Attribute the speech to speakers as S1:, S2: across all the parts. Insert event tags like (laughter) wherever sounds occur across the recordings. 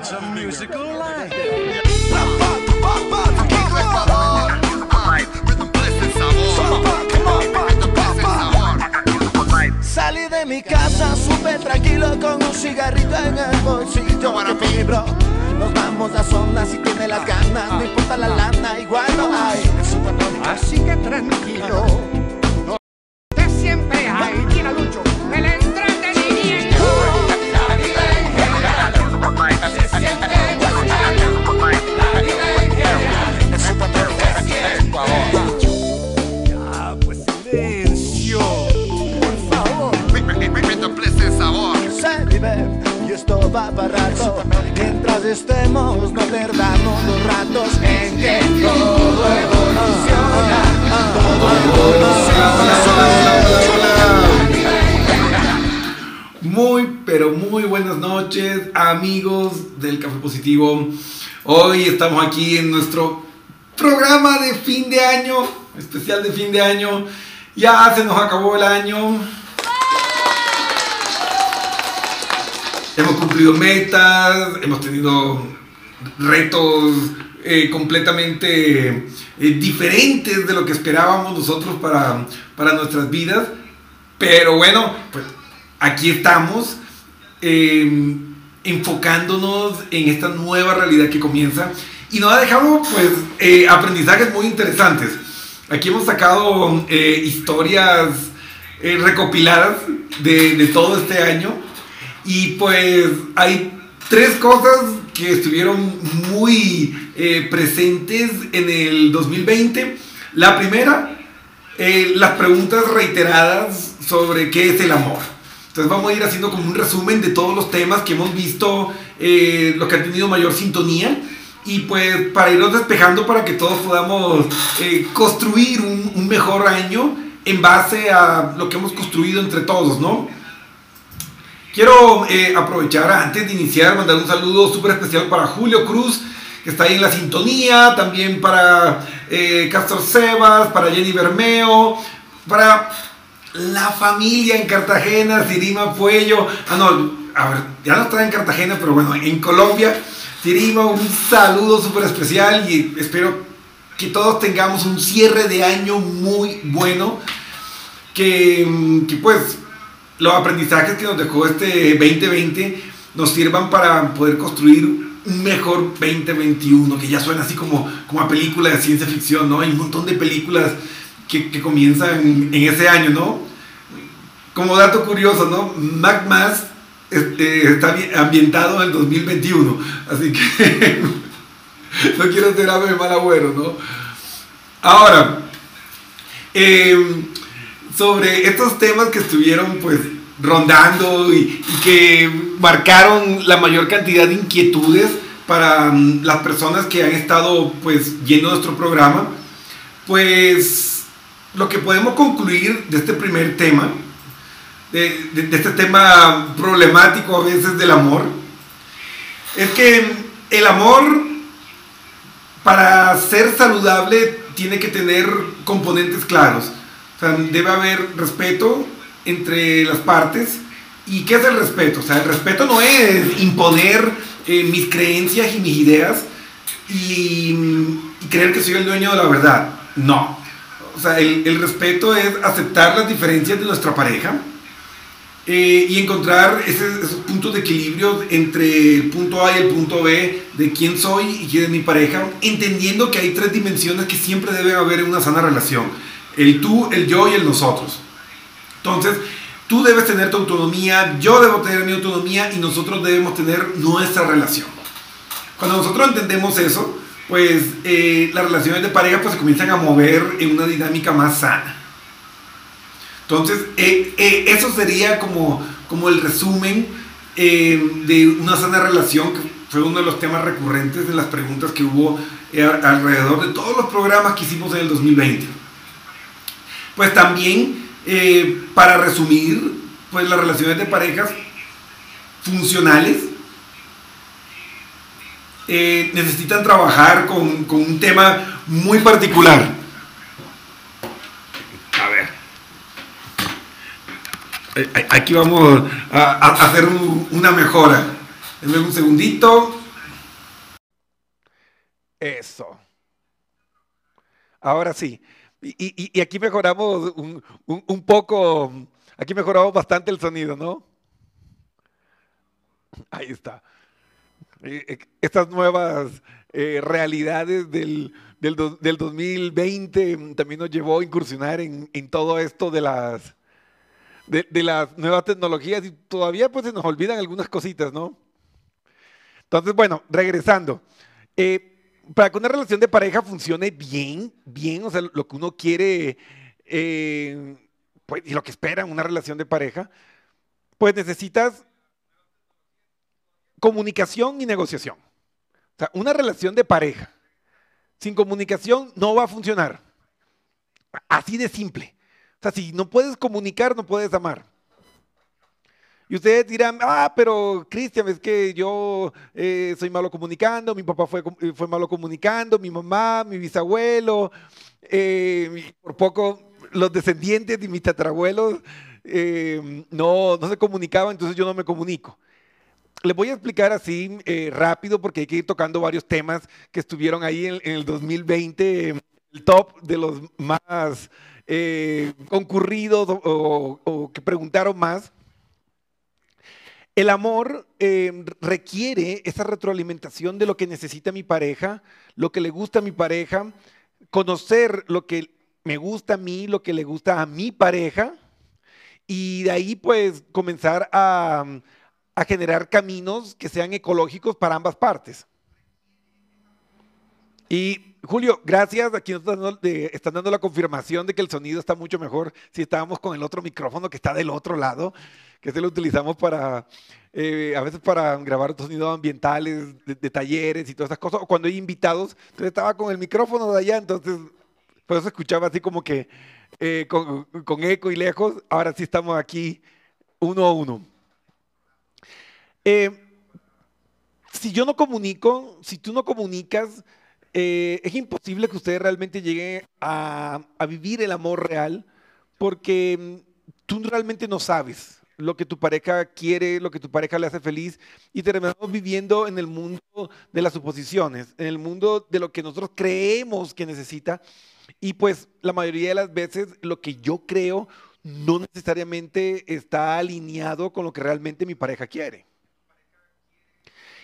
S1: It's a musical life.
S2: Salí de mi casa súper tranquilo con un cigarrito en el bolsillo que mi bro Nos vamos a zona si tiene las ganas No importa la lana, igual no hay
S1: Así que tranquilo.
S2: Y esto va para rato Mientras estemos no perdamos los ratos En que todo evoluciona Todo
S3: Muy, pero muy buenas noches, amigos del Café Positivo. Hoy estamos aquí en nuestro programa de fin de año, especial de fin de año. Ya se nos acabó el año. Hemos cumplido metas, hemos tenido retos eh, completamente eh, diferentes de lo que esperábamos nosotros para, para nuestras vidas. Pero bueno, pues aquí estamos eh, enfocándonos en esta nueva realidad que comienza y nos ha dejado pues eh, aprendizajes muy interesantes. Aquí hemos sacado eh, historias recopiladas de, de todo este año y pues hay tres cosas que estuvieron muy eh, presentes en el 2020. La primera, eh, las preguntas reiteradas sobre qué es el amor. Entonces vamos a ir haciendo como un resumen de todos los temas que hemos visto, eh, los que han tenido mayor sintonía. Y pues para irnos despejando para que todos podamos eh, construir un, un mejor año en base a lo que hemos construido entre todos, ¿no? Quiero eh, aprovechar antes de iniciar, mandar un saludo súper especial para Julio Cruz, que está ahí en la sintonía, también para eh, Castor Sebas, para Jenny Bermeo, para la familia en Cartagena, Sirima Puello, ah no, a ver, ya no está en Cartagena, pero bueno, en Colombia, Sirima, un saludo súper especial y espero que todos tengamos un cierre de año muy bueno, que, mm, que pues los aprendizajes que nos dejó este 2020 nos sirvan para poder construir un mejor 2021, que ya suena así como, como película de ciencia ficción, ¿no? Hay un montón de películas que, que comienzan en ese año, ¿no? Como dato curioso, ¿no? Mac Mass este, está bien- ambientado en el 2021, así que (laughs) no quiero ser ave de mal agüero, ¿no? Ahora, eh, sobre estos temas que estuvieron pues rondando y, que marcaron la mayor cantidad de inquietudes para mm, las personas que han estado pues viendo nuestro programa, pues lo que podemos concluir de este primer tema, de este tema problemático a veces del amor, es que el amor para ser saludable tiene que tener componentes claros. O sea, debe haber respeto entre las partes. ¿Y qué es el respeto? O sea, el respeto no es imponer eh, mis creencias y mis ideas y, y creer que soy el dueño de la verdad. No. O sea, el, el respeto es aceptar las diferencias de nuestra pareja eh, y encontrar ese- esos puntos de equilibrio entre el punto A y el punto B de quién soy y quién es mi pareja, entendiendo que hay tres dimensiones que siempre debe haber en una sana relación, el tú, el yo y el nosotros. Entonces, tú debes tener tu autonomía, yo debo tener mi autonomía y nosotros debemos tener nuestra relación. Cuando nosotros entendemos eso, pues eh, las relaciones de pareja pues se comienzan a mover en una dinámica más sana. Entonces, eh, eh, eso sería como, como el resumen eh, de una sana relación, que fue uno de los temas recurrentes de las preguntas que hubo alrededor de todos los programas que hicimos en el 2020. Pues también, eh, para resumir, pues las relaciones de parejas funcionales eh, necesitan trabajar con, con un tema muy particular. A ver. Eh, Aquí vamos a, hacer un- una mejora.
S4: Denme un segundito.
S3: Eso. Ahora sí. Y, aquí mejoramos un, poco, aquí mejoramos bastante el sonido, ¿no? Ahí está. Eh, eh, Estas nuevas eh, realidades del, del, do- del 2020 mm, también nos llevó a incursionar en, todo esto de las, nuevas tecnologías y todavía pues se nos olvidan algunas cositas, ¿no? Entonces, bueno, regresando. Para que una relación de pareja funcione bien, bien, o sea, lo que uno quiere eh, pues, y lo que espera en una relación de pareja, pues necesitas comunicación y negociación. O sea, una relación de pareja sin comunicación no va a funcionar. Así de simple. O sea, si no puedes comunicar, no puedes amar. Y ustedes dirán, ah, pero Cristian, es que yo eh, soy malo comunicando, mi papá fue, eh, fue malo comunicando, mi mamá, mi bisabuelo, eh, por poco los descendientes de mis tatarabuelos no, no se comunicaban, entonces yo no me comunico. Les voy a explicar así eh, rápido porque hay que ir tocando varios temas que estuvieron ahí en, el 2020, eh, el top de los más concurridos o- o- o que preguntaron más. El amor eh, requiere esa retroalimentación de lo que necesita mi pareja, lo que le gusta a mi pareja, conocer lo que me gusta a mí, lo que le gusta a mi pareja, y de ahí pues comenzar a, generar caminos que sean ecológicos para ambas partes. Y Julio, gracias. Aquí nos están de- están dando la confirmación de que el sonido está mucho mejor si estábamos con el otro micrófono que está del otro lado, que se lo utilizamos para, eh, a veces para grabar sonidos ambientales, de, de talleres y todas esas cosas, o cuando hay invitados. Entonces estaba con el micrófono de allá, entonces por eso escuchaba así como que eh, con, con eco y lejos. Ahora sí estamos aquí uno a uno. Eh, si yo no comunico, si tú no comunicas, eh, es imposible que ustedes realmente lleguen a, a vivir el amor real porque mm, tú realmente no sabes lo que tu pareja quiere, lo que tu pareja le hace feliz y terminamos viviendo en el mundo de las suposiciones, en el mundo de lo que nosotros creemos que necesita y pues la mayoría de las veces lo que yo creo no necesariamente está alineado con lo que realmente mi pareja quiere.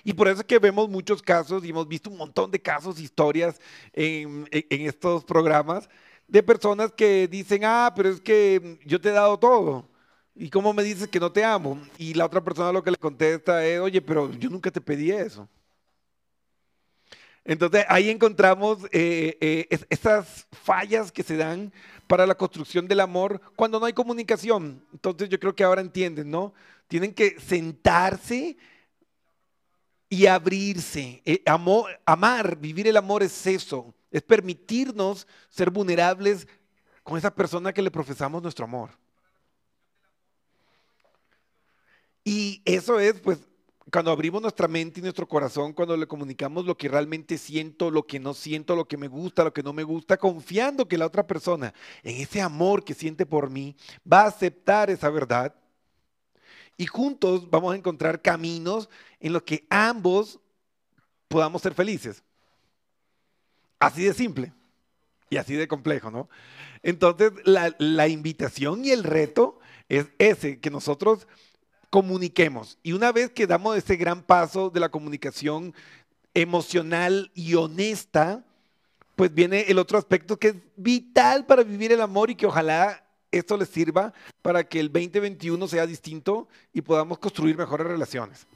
S3: Y por eso es que vemos muchos casos y hemos visto un montón de casos, historias en, en- en estos programas de personas que dicen, ah, pero es que yo te he dado todo. ¿Y cómo me dices que no te amo? Y la otra persona lo que le contesta es, oye, pero yo nunca te pedí eso. Entonces ahí encontramos eh, eh, es- esas fallas que se dan para la construcción del amor cuando no hay comunicación. Entonces yo creo que ahora entienden, ¿no? Tienen que sentarse y abrirse. Eh, amar, vivir el amor es eso, es permitirnos ser vulnerables con esa persona que le profesamos nuestro amor. Y eso es, pues, cuando abrimos nuestra mente y nuestro corazón, cuando le comunicamos lo que realmente siento, lo que no siento, lo que me gusta, lo que no me gusta, confiando que la otra persona, en ese amor que siente por mí, va a aceptar esa verdad. Y juntos vamos a encontrar caminos en los que ambos podamos ser felices. Así de simple y así de complejo, ¿no? Entonces, la, invitación y el reto es ese, que nosotros comuniquemos. Y una vez que damos ese gran paso de la comunicación emocional y honesta, pues viene el otro aspecto que es vital para vivir el amor y que ojalá esto les sirva para que el 2021 sea distinto y podamos construir mejores relaciones.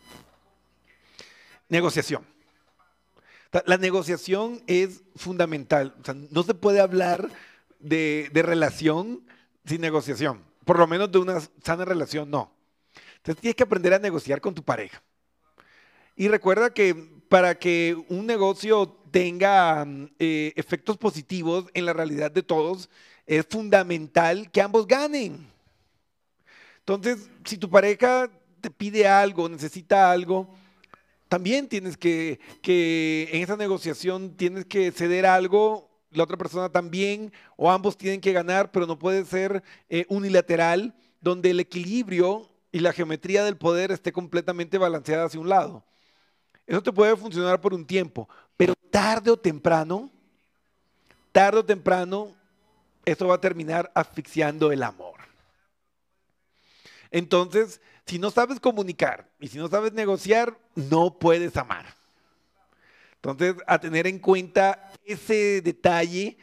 S3: Negociación. La negociación es fundamental. O sea, no se puede hablar de, de relación sin negociación. Por lo menos de una sana relación, no. Entonces tienes que aprender a negociar con tu pareja. Y recuerda que para que un negocio tenga mm, eh, efectos positivos en la realidad de todos, es fundamental que ambos ganen. Entonces, si tu pareja te pide algo, necesita algo, también tienes que, que en esa negociación tienes que ceder algo, la otra persona también, o ambos tienen que ganar, pero no puede ser eh, unilateral, donde el equilibrio y la geometría del poder esté completamente balanceada hacia un lado. Eso te puede funcionar por un tiempo, pero tarde o temprano, tarde o temprano, esto va a terminar asfixiando el amor. Entonces, si no sabes comunicar y si no sabes negociar, no puedes amar. Entonces, a tener en cuenta ese detalle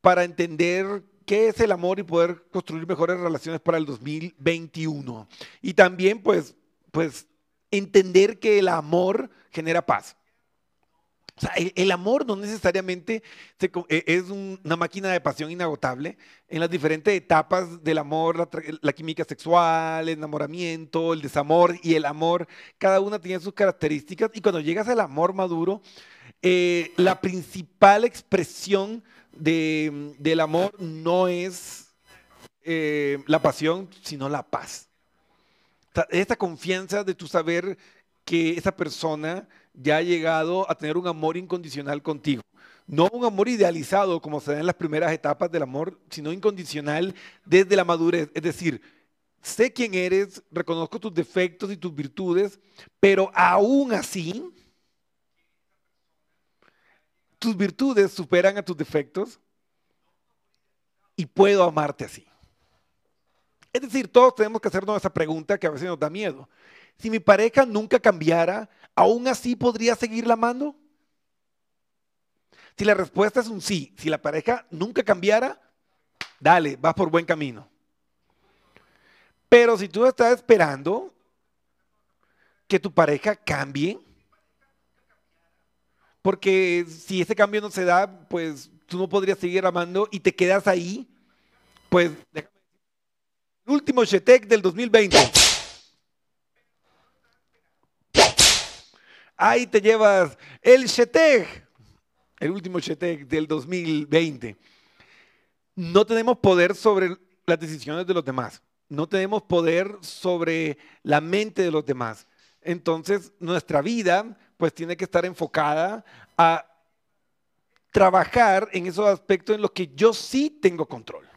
S3: para entender qué es el amor y poder construir mejores relaciones para el 2021. Y también, pues, pues entender que el amor genera paz. O sea, el, el amor no necesariamente se e- es un- una máquina de pasión inagotable. En las diferentes etapas del amor, la, la química sexual, el enamoramiento, el desamor y el amor, cada una tiene sus características. Y cuando llegas al amor maduro, eh, la principal expresión de- del amor no es eh, la pasión, sino la paz. Esta confianza de tu saber que esa persona ya ha llegado a tener un amor incondicional contigo. No un amor idealizado como se da en las primeras etapas del amor, sino incondicional desde la madurez. Es decir, sé quién eres, reconozco tus defectos y tus virtudes, pero aún así, tus virtudes superan a tus defectos y puedo amarte así. Es decir, todos tenemos que hacernos esa pregunta que a veces nos da miedo. Si mi pareja nunca cambiara, ¿aún así podría seguirla amando? Si la respuesta es un sí, si la pareja nunca cambiara, dale, vas por buen camino. Pero si tú estás esperando que tu pareja cambie, porque si ese cambio no se da, pues tú no podrías seguir amando y te quedas ahí, pues el último Shetek del 2020. Ahí te llevas el Shetek, el último Shetek del 2020. No tenemos poder sobre las decisiones de los demás. No tenemos poder sobre la mente de los demás. Entonces, nuestra vida pues tiene que estar enfocada a trabajar en esos aspectos en los que yo sí tengo control.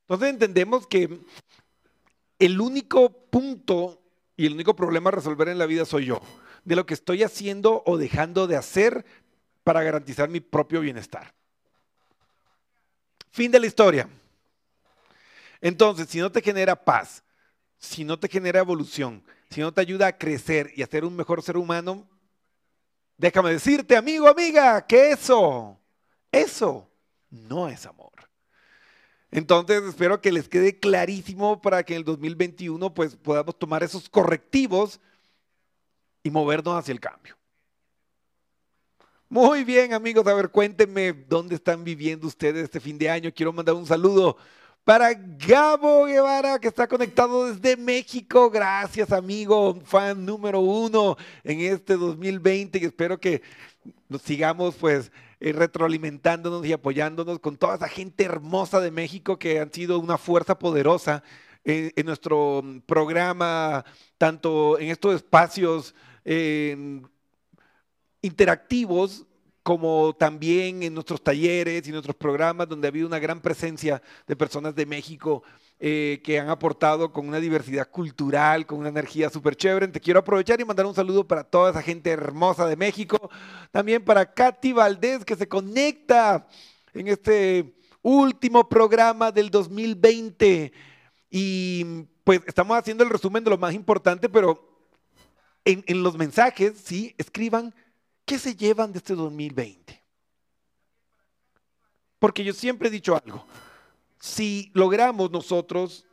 S3: Entonces entendemos que el único punto y el único problema a resolver en la vida soy yo, de lo que estoy haciendo o dejando de hacer para garantizar mi propio bienestar. Fin de la historia. Entonces, si no te genera paz, si no te genera evolución, si no te ayuda a crecer y a ser un mejor ser humano, déjame decirte, amigo, amiga, que eso, eso no es amor. Entonces espero que les quede clarísimo para que en el 2021 pues podamos tomar esos correctivos y movernos hacia el cambio. Muy bien amigos, a ver cuéntenme dónde están viviendo ustedes este fin de año. Quiero mandar un saludo para Gabo Guevara que está conectado desde México. Gracias amigo, fan número uno en este 2020 y espero que nos sigamos pues eh, retroalimentándonos y apoyándonos con toda esa gente hermosa de México que han sido una fuerza poderosa en, nuestro programa, tanto en estos espacios eh, interactivos como también en nuestros talleres y nuestros programas donde ha habido una gran presencia de personas de México eh, que han aportado con una diversidad cultural, con una energía súper chévere. Te quiero aprovechar y mandar un saludo para toda esa gente hermosa de México. También para Katy Valdés que se conecta en este último programa del 2020. Y pues estamos haciendo el resumen de lo más importante, pero en, en los mensajes, sí, escriban qué se llevan de este 2020. Porque yo siempre he dicho algo si logramos nosotros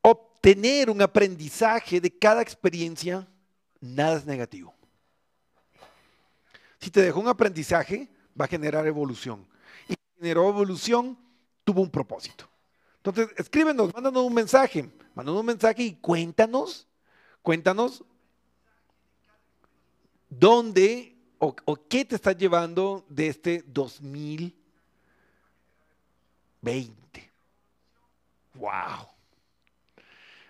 S3: obtener un aprendizaje de cada experiencia, nada es negativo. Si te dejó un aprendizaje, va a generar evolución. Y generó evolución, tuvo un propósito. Entonces, escríbenos, mándanos un mensaje, mándanos un mensaje y cuéntanos, cuéntanos dónde o, qué te estás llevando de este 2020. 20. ¡Wow!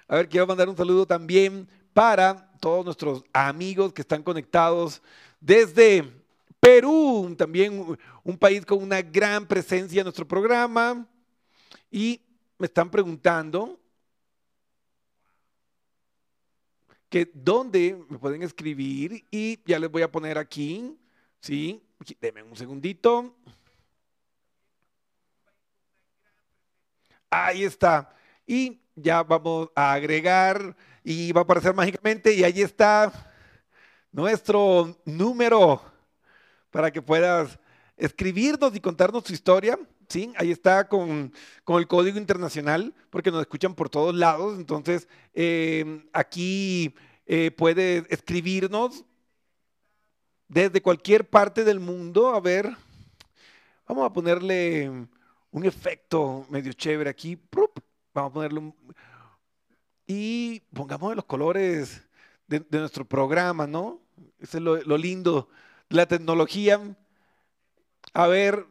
S3: A ver, quiero mandar un saludo también para todos nuestros amigos que están conectados desde Perú, también un país con una gran presencia en nuestro programa. Y me están preguntando que dónde me pueden escribir y ya les voy a poner aquí, ¿sí? Denme un segundito. Ahí está. Y ya vamos a agregar y va a aparecer mágicamente y ahí está nuestro número para que puedas escribirnos y contarnos tu historia. ¿Sí? Ahí está con, con el código internacional, porque nos escuchan por todos lados. Entonces, eh, aquí eh, puedes escribirnos desde cualquier parte del mundo. A ver, vamos a ponerle un efecto medio chévere aquí. Vamos a ponerle un... Y pongamos los colores de, nuestro programa, ¿no? Eso es lo, lo lindo la tecnología. A ver,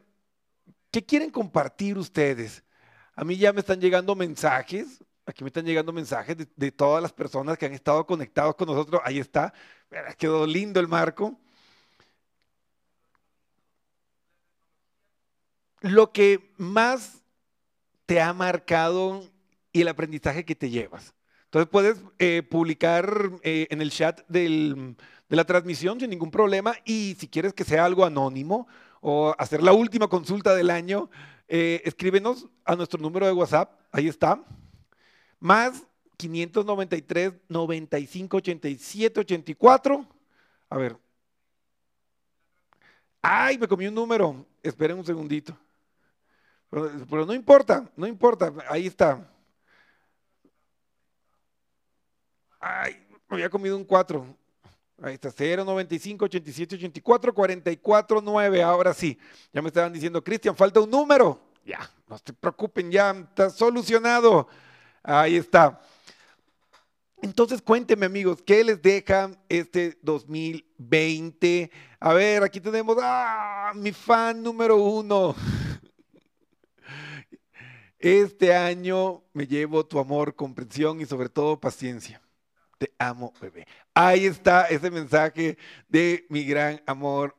S3: ¿qué quieren compartir ustedes? A mí ya me están llegando mensajes, aquí me están llegando mensajes de, todas las personas que han estado conectados con nosotros. Ahí está, quedó lindo el marco. Lo que más te ha marcado y el aprendizaje que te llevas. Entonces puedes eh, publicar eh, en el chat de la transmisión sin ningún problema y si quieres que sea algo anónimo o hacer la última consulta del año, eh, escríbenos a nuestro número de WhatsApp, ahí está, más 593 95 87 84. A ver. Ay, me comí un número. Esperen un segundito. Pero, pero no importa, no importa, ahí está. Ay, me había comido un 4. Ahí está, 0, 95, 87, 84, 44, 9. Ahora sí, ya me estaban diciendo, Cristian, falta un número. Ya, no se preocupen, ya está solucionado. Ahí está. Entonces, cuéntenme, amigos, ¿qué les deja este 2020? A ver, aquí tenemos a mi fan número uno. (laughs) Este año me llevo tu amor, comprensión y sobre todo paciencia. Te amo, bebé. Ahí está ese mensaje de mi gran amor.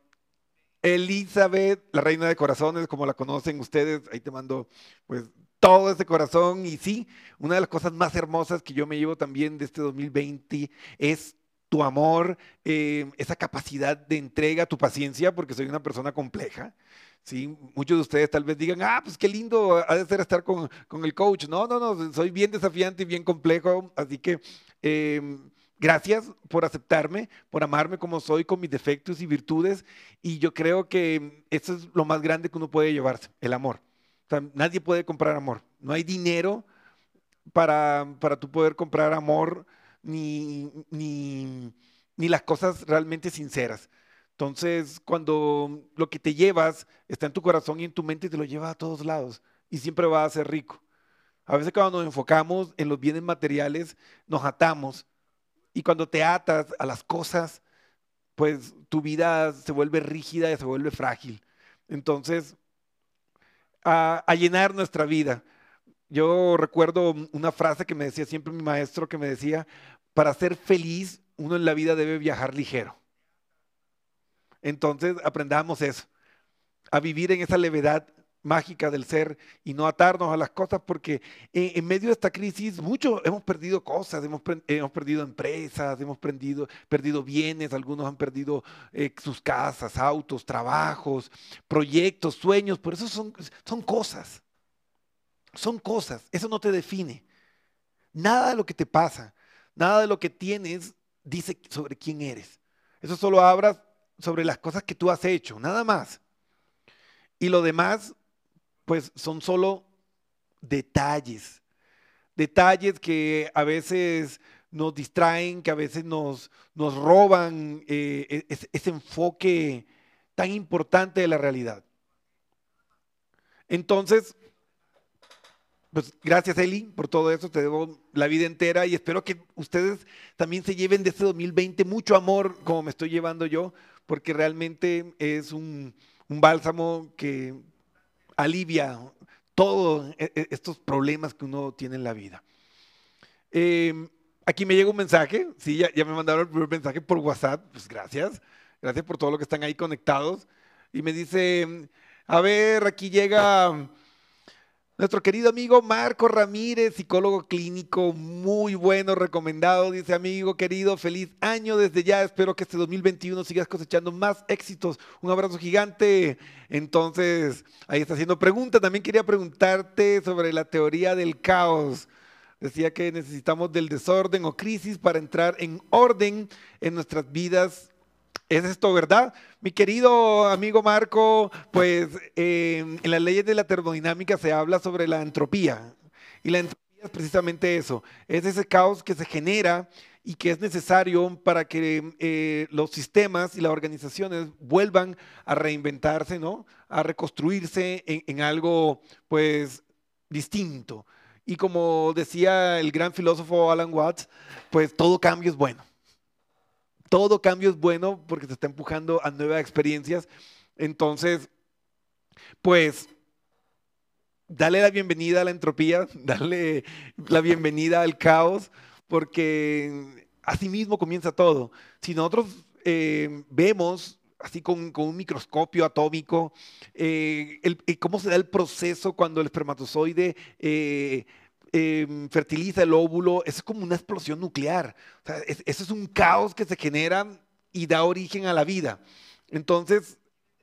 S3: Elizabeth, la reina de corazones, como la conocen ustedes, ahí te mando pues todo ese corazón. Y sí, una de las cosas más hermosas que yo me llevo también de este 2020 es tu amor, eh, esa capacidad de entrega, tu paciencia, porque soy una persona compleja. Sí, muchos de ustedes tal vez digan, ah, pues qué lindo ha de ser estar con, con el coach. No, no, no, soy bien desafiante y bien complejo, así que eh, gracias por aceptarme, por amarme como soy, con mis defectos y virtudes. Y yo creo que eso es lo más grande que uno puede llevarse, el amor. Nadie puede comprar amor. No hay dinero para, para tú poder comprar amor ni, ni, ni las cosas realmente sinceras. Entonces, cuando lo que te llevas está en tu corazón y en tu mente, te lo llevas a todos lados y siempre va a ser rico. A veces cuando nos enfocamos en los bienes materiales, nos atamos y cuando te atas a las cosas, pues tu vida se vuelve rígida y se vuelve frágil. Entonces, a, a llenar nuestra vida. Yo recuerdo una frase que me decía siempre mi maestro, que me decía, para ser feliz, uno en la vida debe viajar ligero. Entonces, aprendamos eso, a vivir en esa levedad mágica del ser y no atarnos a las cosas, porque en, medio de esta crisis muchos hemos perdido cosas, hemos, hemos perdido empresas, hemos perdido, perdido bienes, algunos han perdido eh, sus casas, autos, trabajos, proyectos, sueños, por eso son, son cosas, son cosas, eso no te define. Nada de lo que te pasa, nada de lo que tienes dice sobre quién eres. Eso solo habla sobre las cosas que tú has hecho, nada más. Y lo demás, pues son solo detalles. Detalles que a veces nos distraen, que a veces nos, nos roban eh, e- ese, enfoque tan importante de la realidad. Entonces, pues gracias Eli por todo eso, te debo la vida entera y espero que ustedes también se lleven de este 2020 mucho amor como me estoy llevando yo, porque realmente es un, un bálsamo que alivia todos estos problemas que uno tiene en la vida. Eh, aquí me llega un mensaje, sí, ya, ya me mandaron el primer mensaje por WhatsApp, pues gracias, gracias por todo lo que están ahí conectados. Y me dice, a ver, aquí llega Nuestro querido amigo Marco Ramírez, psicólogo clínico, muy bueno, recomendado. Dice, amigo querido, feliz año desde ya. Espero que este 2021 sigas cosechando más éxitos. Un abrazo gigante. Entonces, ahí está haciendo preguntas. También quería preguntarte sobre la teoría del caos. Decía que necesitamos del desorden o crisis para entrar en orden en nuestras vidas ¿Es esto verdad? Mi querido amigo Marco, pues eh, en las leyes de la termodinámica se habla sobre la entropía. Y la entropía es precisamente eso, es ese caos que se genera y que es necesario para que eh, los sistemas y las organizaciones vuelvan a reinventarse, ¿no? A reconstruirse en, en algo, pues, distinto. Y como decía el gran filósofo Alan Watts, pues todo cambio es bueno todo cambio es bueno porque te está empujando a nuevas experiencias. Entonces, pues, dale la bienvenida a la entropía, (laughs) dale la bienvenida al caos, porque así mismo comienza todo. Si nosotros eh, vemos así con, un microscopio atómico, eh, el, cómo se da el proceso cuando el espermatozoide eh, eh, fertiliza el óvulo, es como una explosión nuclear. Eso es un caos que se genera y da origen a la vida. Entonces,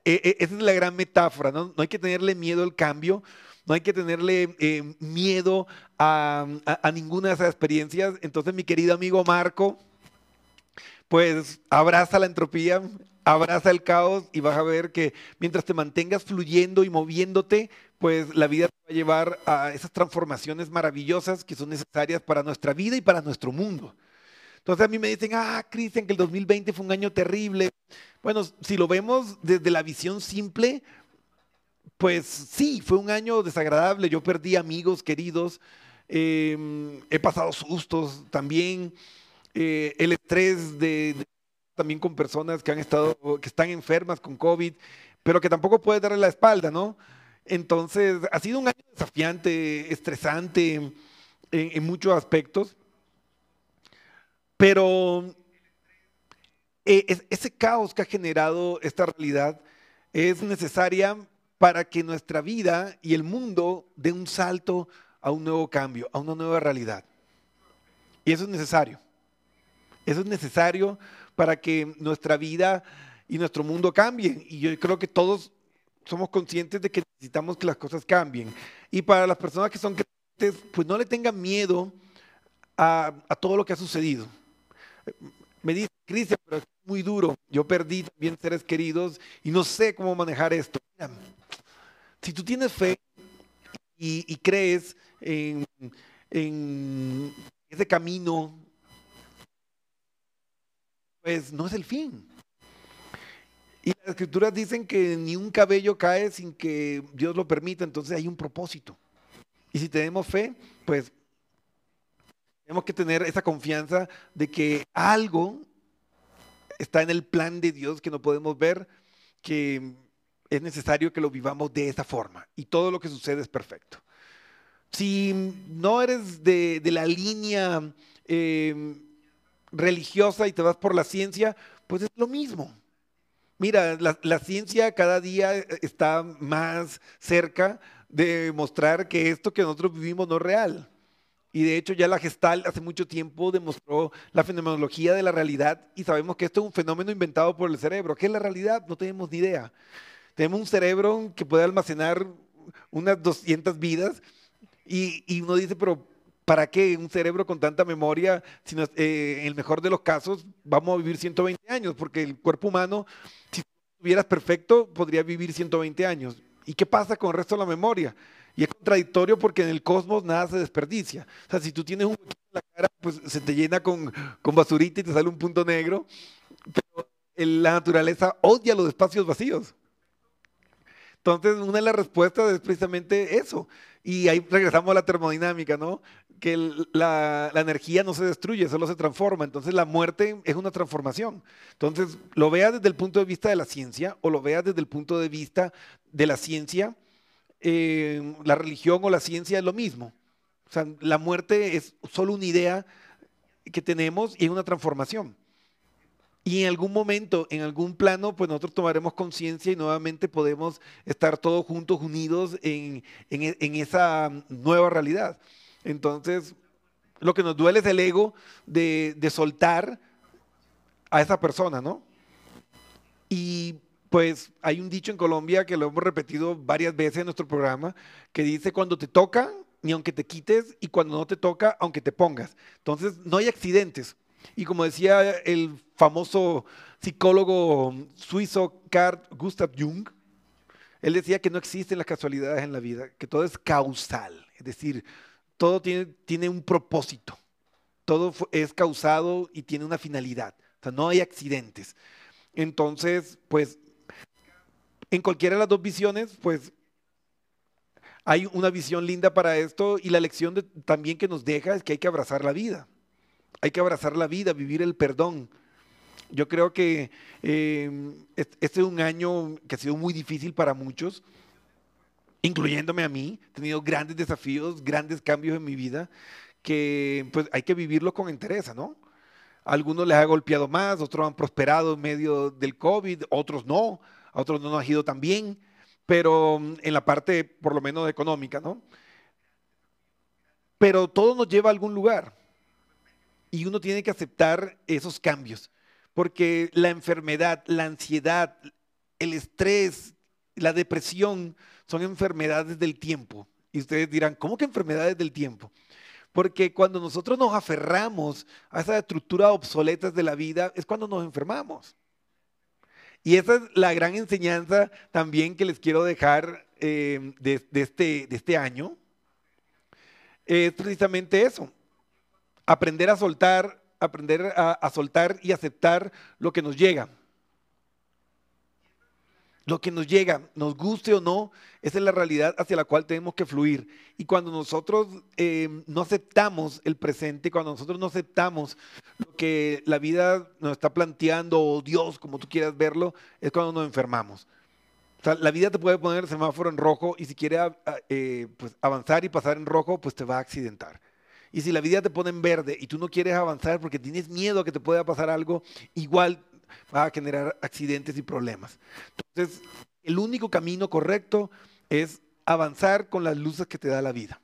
S3: e, e, esa es la gran metáfora, ¿no? Hay que tenerle miedo al cambio, no hay que tenerle eh, miedo a, ninguna de esas experiencias. Entonces, mi querido amigo Marco, pues abraza la entropía, abraza el caos y vas a ver que mientras te mantengas fluyendo y moviéndote, pues la vida te va a llevar a esas transformaciones maravillosas que son necesarias para nuestra vida y para nuestro mundo. Entonces a mí me dicen, ah, Cristian, que el 2020 fue un año terrible. Bueno, si lo vemos desde la visión simple, pues sí, fue un año desagradable. Yo perdí amigos queridos, eh, he pasado sustos también, eh, el estrés de, de, también con personas que han estado, que están enfermas con COVID, pero que tampoco puede darle la espalda, ¿no? Entonces, ha sido un año desafiante, estresante en, muchos aspectos, pero eh, ese caos que ha generado esta realidad es necesaria para que nuestra vida y el mundo dé un salto a un nuevo cambio, a una nueva realidad. Y eso es necesario. Eso es necesario para que nuestra vida y nuestro mundo cambien. Y yo creo que todos somos conscientes de que necesitamos que las cosas cambien. Y para las personas que son creyentes, pues no le tengan miedo a, todo lo que ha sucedido. Me dice, Cristian, pero es muy duro. Yo perdí también seres queridos y no sé cómo manejar esto. Mira, si tú tienes fe y, y crees en ese camino, pues no es el fin. Y las escrituras dicen que ni un cabello cae sin que Dios lo permita, entonces hay un propósito. Y si tenemos fe, pues tenemos que tener esa confianza de que algo está en el plan de Dios que no podemos ver, que es necesario que lo vivamos de esa forma. Y todo lo que sucede es perfecto. Si no eres de, la línea eh, religiosa y te vas por la ciencia, pues es lo mismo. Mira, la, ciencia cada día está más cerca de mostrar que esto que nosotros vivimos no es real. Y de hecho ya la gestal hace mucho tiempo demostró la fenomenología de la realidad y sabemos que esto es un fenómeno inventado por el cerebro. ¿Qué es la realidad? No tenemos ni idea. Tenemos un cerebro que puede almacenar unas 200 vidas y, y uno dice, pero ¿Para qué un cerebro con tanta memoria? Si no, eh, en el mejor de los casos, vamos a vivir 120 años, porque el cuerpo humano, si estuvieras perfecto, podría vivir 120 años. ¿Y qué pasa con el resto de la memoria? Y es contradictorio porque en el cosmos nada se desperdicia. O sea, si tú tienes un en la cara, pues se te llena con, con basurita y te sale un punto negro. Pero la naturaleza odia los espacios vacíos. Entonces, una de las respuestas es precisamente eso. Y ahí regresamos a la termodinámica, ¿no? Que la, energía no se destruye, solo se transforma. Entonces la muerte es una transformación. Entonces, lo veas desde el punto de vista de la ciencia o lo veas desde el punto de vista de la ciencia, eh, la religión o la ciencia es lo mismo. O sea, la muerte es solo una idea que tenemos y es una transformación. Y en algún momento, en algún plano, pues nosotros tomaremos conciencia y nuevamente podemos estar todos juntos, unidos en, en esa nueva realidad. Entonces, lo que nos duele es el ego de, de soltar a esa persona, ¿no? Y pues hay un dicho en Colombia que lo hemos repetido varias veces en nuestro programa, que dice cuando te toca, ni aunque te quites, y cuando no te toca, aunque te pongas. Entonces, no hay accidentes. Y como decía el famoso psicólogo suizo Carl Gustav Jung, él decía que no existen las casualidades en la vida, que todo es causal, es decir, todo tiene, un propósito, todo es causado y tiene una finalidad, o sea, no hay accidentes. Entonces, pues, en cualquiera de las dos visiones, pues, hay una visión linda para esto y la lección de- también que nos deja es que hay que abrazar la vida, hay que abrazar la vida, vivir el perdón. Yo creo que es- este es un año que ha sido muy difícil para muchos, incluyéndome a mí. He tenido grandes desafíos, grandes cambios en mi vida, que pues hay que vivirlo con entereza, ¿no? A algunos les ha golpeado más, otros han prosperado en medio del COVID, otros no, a otros no nos ha ido tan bien, pero mm, en la parte por lo menos económica, ¿no? Pero todo nos lleva a algún lugar y uno tiene que aceptar esos cambios, porque la enfermedad, la ansiedad, el estrés, la depresión son enfermedades del tiempo. Y ustedes dirán, ¿cómo que enfermedades del tiempo? Porque cuando nosotros nos aferramos a esas estructuras obsoletas de la vida, es cuando nos enfermamos. Y esa es la gran enseñanza también que les quiero dejar eh, de, de este, de este año. Es precisamente eso. Aprender a soltar, aprender a, soltar y aceptar lo que nos llega. Lo que nos llega, nos guste o no, esa es la realidad hacia la cual tenemos que fluir. Y cuando nosotros eh, no aceptamos el presente, cuando nosotros no aceptamos lo que la vida nos está planteando, o Dios, como tú quieras verlo, es cuando nos enfermamos. O la vida te puede poner el semáforo en rojo y si a- eh, pues, avanzar y pasar en rojo, pues te va a accidentar. Y si la vida te pone en verde y tú no quieres avanzar porque tienes miedo a que te pueda pasar algo, igual va a generar accidentes y problemas. Entonces, el único camino correcto es avanzar con las luces que te da la vida.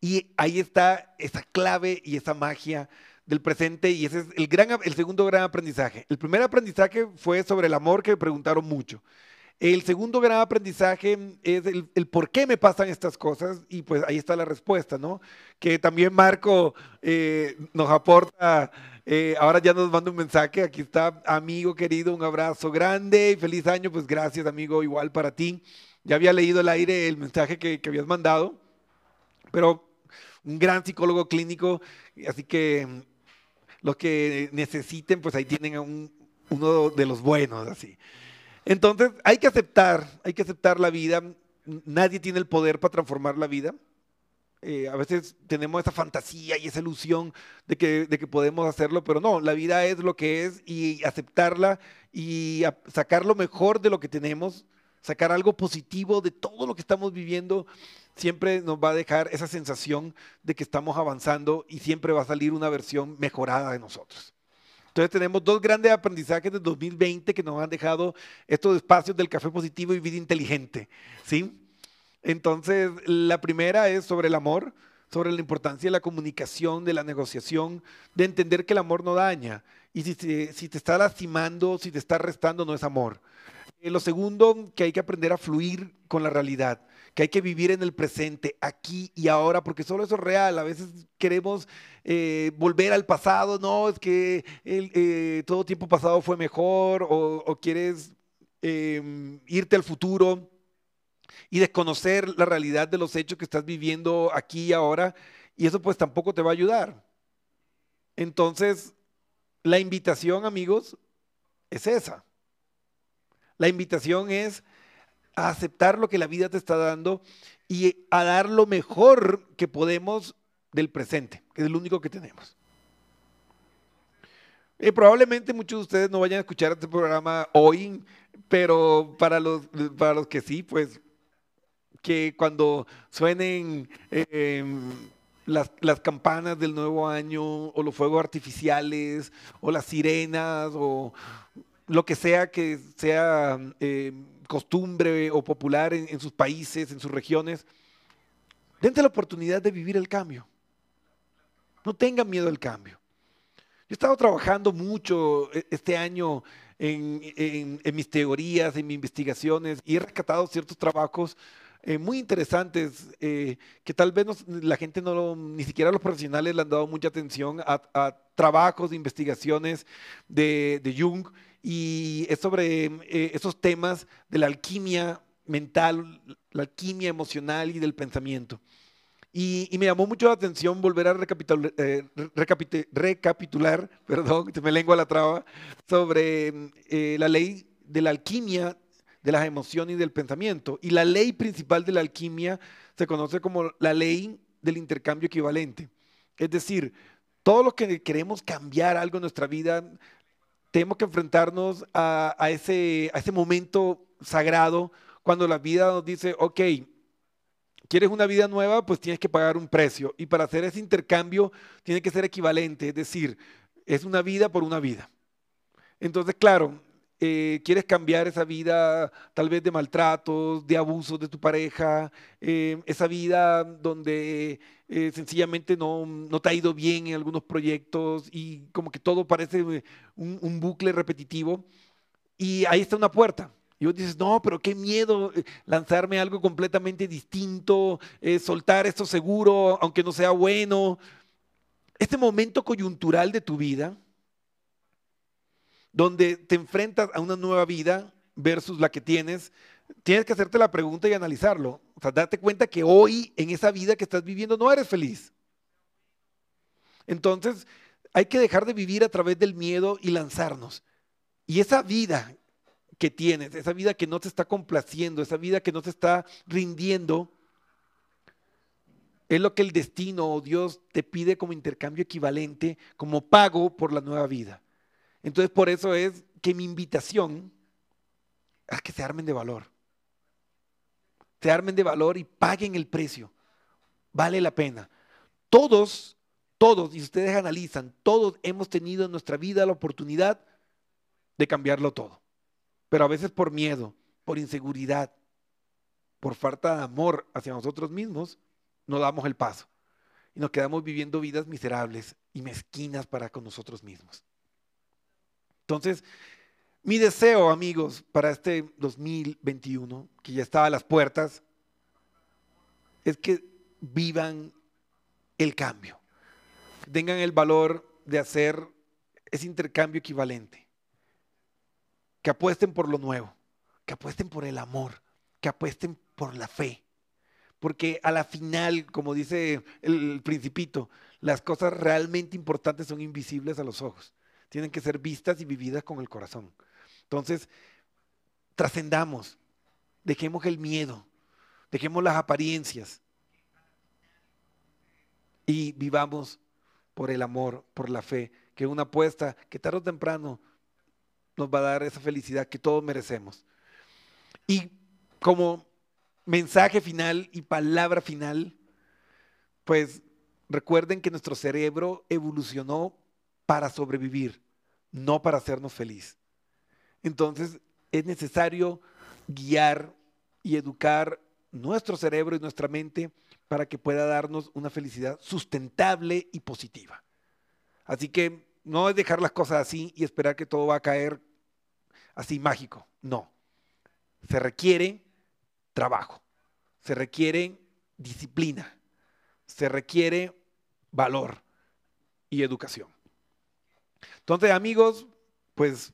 S3: Y ahí está esa clave y esa magia del presente y ese es el, gran, el segundo gran aprendizaje. El primer aprendizaje fue sobre el amor que me preguntaron mucho. El segundo gran aprendizaje es el, por qué me pasan estas cosas y pues ahí está la respuesta, ¿no? Que también Marco eh, nos aporta, eh, ahora ya nos manda un mensaje, aquí está, amigo querido, un abrazo grande y feliz año, pues gracias amigo, igual para ti. Ya había leído el aire el mensaje que, que habías mandado, pero un gran psicólogo clínico, así que los que necesiten, pues ahí tienen a un- uno de los buenos, así. Entonces, hay que aceptar, hay que aceptar la vida. Nadie tiene el poder para transformar la vida. Eh, a veces tenemos esa fantasía y esa ilusión de que, de que podemos hacerlo, pero no, la vida es lo que es y aceptarla y sacar lo mejor de lo que tenemos, sacar algo positivo de todo lo que estamos viviendo, siempre nos va a dejar esa sensación de que estamos avanzando y siempre va a salir una versión mejorada de nosotros. Entonces tenemos dos grandes aprendizajes del 2020 que nos han dejado estos espacios del café positivo y vida inteligente, ¿sí? Entonces, la primera es sobre el amor, sobre la importancia de la comunicación, de la negociación, de entender que el amor no daña. Y si te, si te está lastimando, si te está restando, no es amor. Eh, lo segundo, que hay que aprender a fluir con la realidad, que hay que vivir en el presente, aquí y ahora, porque solo eso es real. A veces queremos eh, volver al pasado, no, es que el, eh, todo tiempo pasado fue mejor, o, quieres eh, irte al futuro y desconocer la realidad de los hechos que estás viviendo aquí y ahora, y eso pues tampoco te va a ayudar. Entonces, la invitación, amigos, es esa. La invitación es a aceptar lo que la vida te está dando y a dar lo mejor que podemos del presente, que es el único que tenemos. Eh, probablemente muchos de ustedes no vayan a escuchar este programa hoy, pero para los, para los que sí, pues que cuando suenen eh, las, las campanas del nuevo año o los fuegos artificiales o las sirenas o lo que sea que sea eh, costumbre o popular en, sus países, en sus regiones, dense la oportunidad de vivir el cambio. No tengan miedo al cambio. Yo he estado trabajando mucho eh, este año en, mis teorías, en mis investigaciones y he rescatado ciertos trabajos eh, muy interesantes eh, que tal vez la gente no, ni siquiera los profesionales le han dado mucha atención a, trabajos de investigaciones de Jung y es sobre eh, esos temas de la alquimia mental, la alquimia emocional y del pensamiento. Y, y me llamó mucho la atención volver a eh, re- recapite- recapitular, (laughs) perdón, se me lengua la traba, sobre mm, eh, la ley de la alquimia de las emociones y del pensamiento. Y la ley principal de la alquimia se conoce como la ley del intercambio equivalente. Es decir, todos los que queremos cambiar algo en nuestra vida, tenemos que enfrentarnos a, ese, ese momento sagrado cuando la vida nos dice, ok, quieres una vida nueva, pues tienes que pagar un precio. Y para hacer ese intercambio tiene que ser equivalente, es decir, es una vida por una vida. Entonces, claro, eh, quieres cambiar esa vida tal vez de maltratos, de abusos de tu pareja, eh, esa vida donde eh, sencillamente no, no te ha ido bien en algunos proyectos y como que todo parece un, un bucle repetitivo. Y ahí está una puerta. Y vos dices, no, pero qué miedo lanzarme a algo completamente distinto, soltar esto seguro, aunque no sea bueno. Este momento coyuntural de tu vida, donde te enfrentas a una nueva vida versus la que tienes, tienes que hacerte la pregunta y analizarlo. O sea, date cuenta que hoy en esa vida que estás viviendo no eres feliz. Entonces, hay que dejar de vivir a través del miedo y lanzarnos. Y esa vida que tienes, esa vida que no te está complaciendo, esa vida que no te está rindiendo, es lo que el destino o Dios te pide como intercambio equivalente, como pago por la nueva vida. Entonces, por eso es que mi invitación es que se armen de valor. Se armen de valor y paguen el precio. Vale la pena. Todos, todos, y ustedes analizan, todos hemos tenido en nuestra vida la oportunidad de cambiarlo todo. Pero a veces por miedo, por inseguridad, por falta de amor hacia nosotros mismos, no damos el paso. Y nos quedamos viviendo vidas miserables y mezquinas para con nosotros mismos. Entonces, mi deseo, amigos, para este 2021, que ya está a las puertas, es que vivan el cambio, tengan el valor de hacer ese intercambio equivalente, que apuesten por lo nuevo, que apuesten por el amor, que apuesten por la fe. Porque a la final, como dice el principito, las cosas realmente importantes son invisibles a los ojos. Tienen que ser vistas y vividas con el corazón. Entonces, trascendamos, dejemos el miedo, dejemos las apariencias y vivamos por el amor, por la fe, que es una apuesta que tarde o temprano nos va a dar esa felicidad que todos merecemos. Y como mensaje final y palabra final, pues recuerden que nuestro cerebro evolucionó para sobrevivir, no para hacernos feliz. Entonces es necesario guiar y educar nuestro cerebro y nuestra mente para que pueda darnos una felicidad sustentable y positiva. Así que no es dejar las cosas así y esperar que todo va a caer así mágico. No. Se requiere trabajo, se requiere disciplina, se requiere valor y educación. Entonces, amigos, pues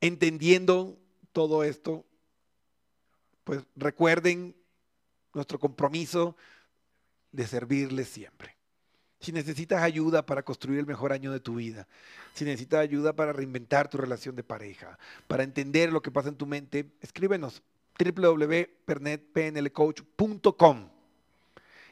S3: entendiendo todo esto, pues recuerden nuestro compromiso de servirles siempre. Si necesitas ayuda para construir el mejor año de tu vida, si necesitas ayuda para reinventar tu relación de pareja, para entender lo que pasa en tu mente, escríbenos www.pernetpnlcoach.com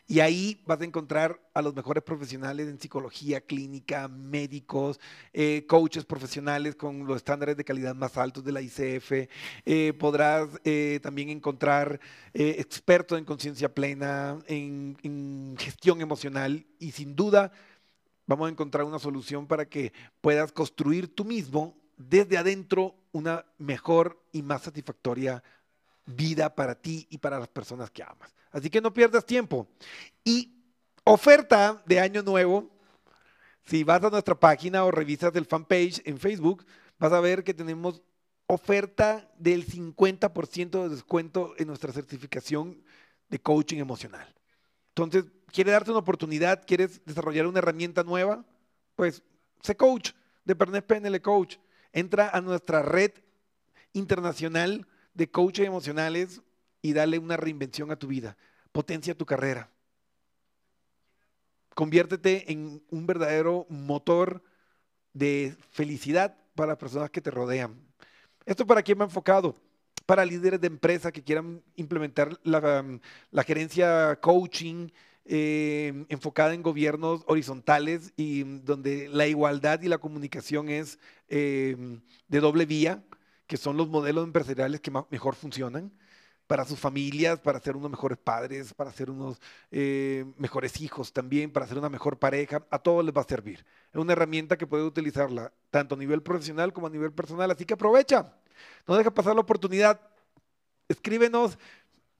S3: Y ahí vas a encontrar a los mejores profesionales en psicología clínica, médicos, eh, coaches profesionales con los estándares de calidad más altos de la ICF. Eh, podrás eh, también encontrar expertos en conciencia plena, en, en gestión emocional y sin duda vamos a encontrar una solución para que puedas construir tú mismo desde adentro una mejor y más satisfactoria vida para ti y para las personas que amas. Así que no pierdas tiempo. Y oferta de año nuevo, si vas a nuestra página o revisas el fanpage en Facebook, vas a ver que tenemos oferta del 50% de descuento en nuestra certificación de coaching emocional. Entonces, ¿quieres darte una oportunidad? ¿Quieres desarrollar una herramienta nueva? Pues sé coach de Pernet PNL Coach. Entra a nuestra red internacional de coaches emocionales y dale una reinvención a tu vida. Potencia tu carrera. Conviértete en un verdadero motor de felicidad para las personas que te rodean. ¿Esto para quién va enfocado? Para líderes de empresa que quieran implementar la, um, gerencia coaching eh, enfocada en gobiernos horizontales y mm, donde la igualdad y la comunicación es eh, de doble vía, que son los modelos empresariales que mejor funcionan para sus familias, para ser unos mejores padres, para ser unos eh, mejores hijos también, para ser una mejor pareja, a todos les va a servir. Es una herramienta que puede utilizarla tanto a nivel profesional como a nivel personal, así que aprovecha, no deja pasar la oportunidad, escríbenos,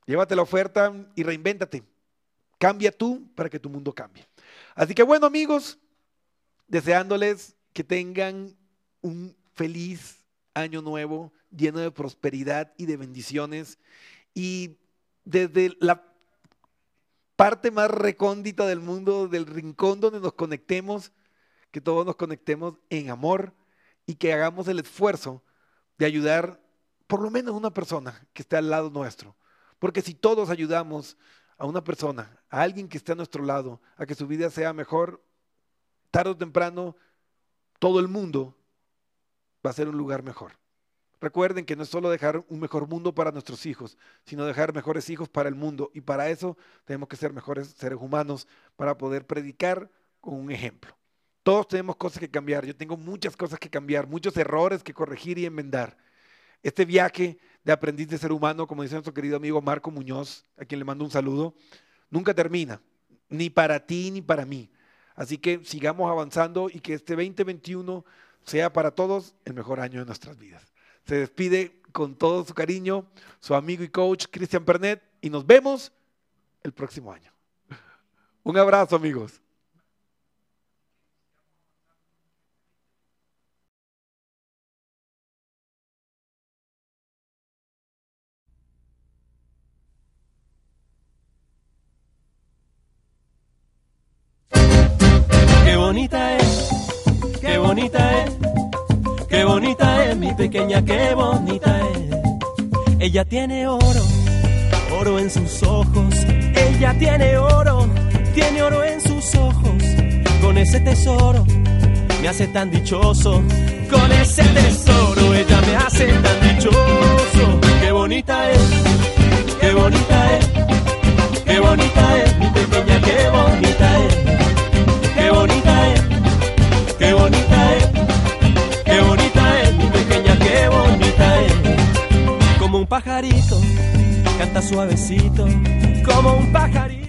S3: llévate la oferta y reinvéntate. Cambia tú para que tu mundo cambie. Así que bueno amigos, deseándoles que tengan un feliz año nuevo lleno de prosperidad y de bendiciones. Y desde la parte más recóndita del mundo, del rincón donde nos conectemos, que todos nos conectemos en amor y que hagamos el esfuerzo de ayudar por lo menos una persona que esté al lado nuestro. Porque si todos ayudamos a una persona, a alguien que esté a nuestro lado, a que su vida sea mejor, tarde o temprano, todo el mundo va a ser un lugar mejor. Recuerden que no es solo dejar un mejor mundo para nuestros hijos, sino dejar mejores hijos para el mundo. Y para eso tenemos que ser mejores seres humanos para poder predicar con un ejemplo. Todos tenemos cosas que cambiar. Yo tengo muchas cosas que cambiar, muchos errores que corregir y enmendar. Este viaje de aprendiz de ser humano, como dice nuestro querido amigo Marco Muñoz, a quien le mando un saludo, nunca termina, ni para ti ni para mí. Así que sigamos avanzando y que este 2021 sea para todos el mejor año de nuestras vidas. Se despide con todo su cariño su amigo y coach Cristian Pernet y nos vemos el próximo año. Un abrazo amigos.
S5: Qué bonita es, qué bonita es, qué bonita es mi pequeña, qué bonita es. Ella tiene oro, oro en sus ojos. Ella tiene oro, tiene oro en sus ojos. Con ese tesoro me hace tan dichoso. Con ese tesoro ella me hace tan dichoso. Qué bonita es, qué bonita es, qué bonita es mi pequeña, qué bonita es. Canta suavecito, como un pajarito.